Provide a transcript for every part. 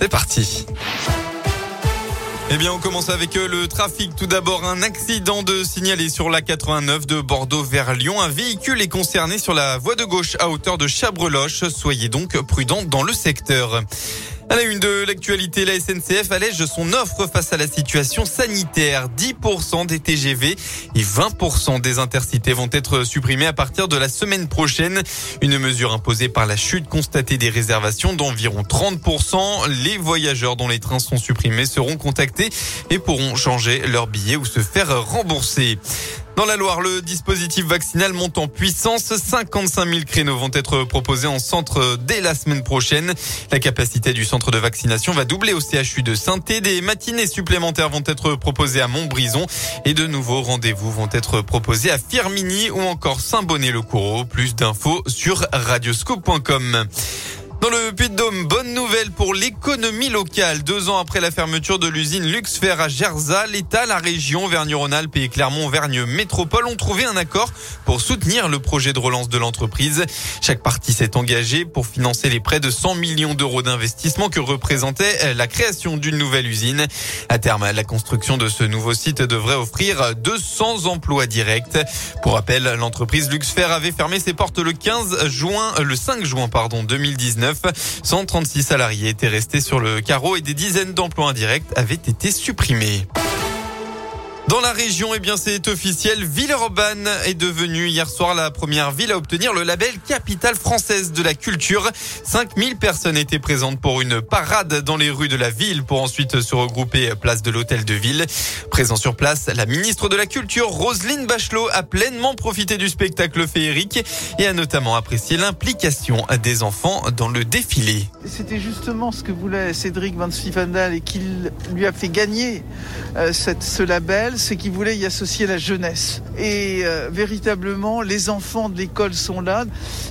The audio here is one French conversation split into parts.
C'est parti. Eh bien, on commence avec euh, le trafic. Tout d'abord, un accident de signalé sur la 89 de Bordeaux vers Lyon. Un véhicule est concerné sur la voie de gauche à hauteur de Chabreloche. Soyez donc prudents dans le secteur. À la une de l'actualité, la SNCF allège son offre face à la situation sanitaire. 10% des TGV et 20% des intercités vont être supprimés à partir de la semaine prochaine. Une mesure imposée par la chute constatée des réservations d'environ 30%. Les voyageurs dont les trains sont supprimés seront contactés et pourront changer leur billet ou se faire rembourser. Dans la Loire, le dispositif vaccinal monte en puissance. 55 000 créneaux vont être proposés en centre dès la semaine prochaine. La capacité du centre de vaccination va doubler au CHU de saint Des matinées supplémentaires vont être proposées à Montbrison et de nouveaux rendez-vous vont être proposés à Firmini ou encore Saint-Bonnet-le-Coureau. Plus d'infos sur radioscope.com. Dans le Puy-de-Dôme, bonne nouvelle pour l'économie locale. Deux ans après la fermeture de l'usine Luxfer à Gerza, l'État, la région, Vergne-Rhône-Alpes et Clermont-Vergne Métropole ont trouvé un accord pour soutenir le projet de relance de l'entreprise. Chaque partie s'est engagée pour financer les près de 100 millions d'euros d'investissement que représentait la création d'une nouvelle usine. À terme, la construction de ce nouveau site devrait offrir 200 emplois directs. Pour rappel, l'entreprise Luxfer avait fermé ses portes le 15 juin, le 5 juin, pardon, 2019. 136 salariés étaient restés sur le carreau et des dizaines d'emplois indirects avaient été supprimés. Dans la région, eh bien, c'est officiel. Villeurbanne est devenue hier soir la première ville à obtenir le label capitale française de la culture. 5000 personnes étaient présentes pour une parade dans les rues de la ville pour ensuite se regrouper place de l'hôtel de ville. Présent sur place, la ministre de la Culture, Roselyne Bachelot, a pleinement profité du spectacle féerique et a notamment apprécié l'implication des enfants dans le défilé. C'était justement ce que voulait Cédric Van Stiefendal et qu'il lui a fait gagner euh, ce label c'est qu'il voulait y associer la jeunesse. Et euh, véritablement, les enfants de l'école sont là.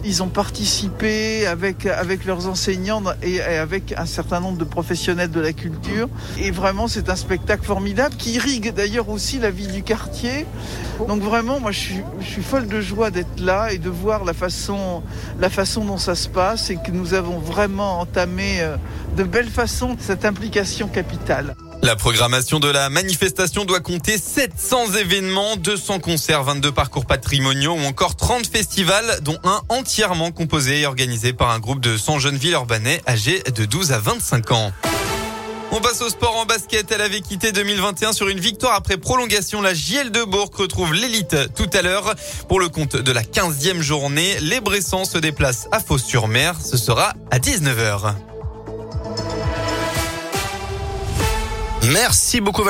Ils ont participé avec, avec leurs enseignants et, avec un certain nombre de professionnels de la culture. Et vraiment, c'est un spectacle formidable qui irrigue d'ailleurs aussi la vie du quartier. Donc vraiment, moi, je suis, je suis folle de joie d'être là et de voir la façon, la façon dont ça se passe et que nous avons vraiment entamé euh, de belle façon cette implication capitale. La programmation de la manifestation doit compter 700 événements, 200 concerts, 22 parcours patrimoniaux ou encore 30 festivals, dont un entièrement composé et organisé par un groupe de 100 jeunes urbanais âgés de 12 à 25 ans. On passe au sport en basket. Elle avait quitté 2021 sur une victoire après prolongation. La JL de Bourg retrouve l'élite tout à l'heure. Pour le compte de la 15e journée, les Bressans se déplacent à Fos-sur-Mer. Ce sera à 19h. Merci beaucoup.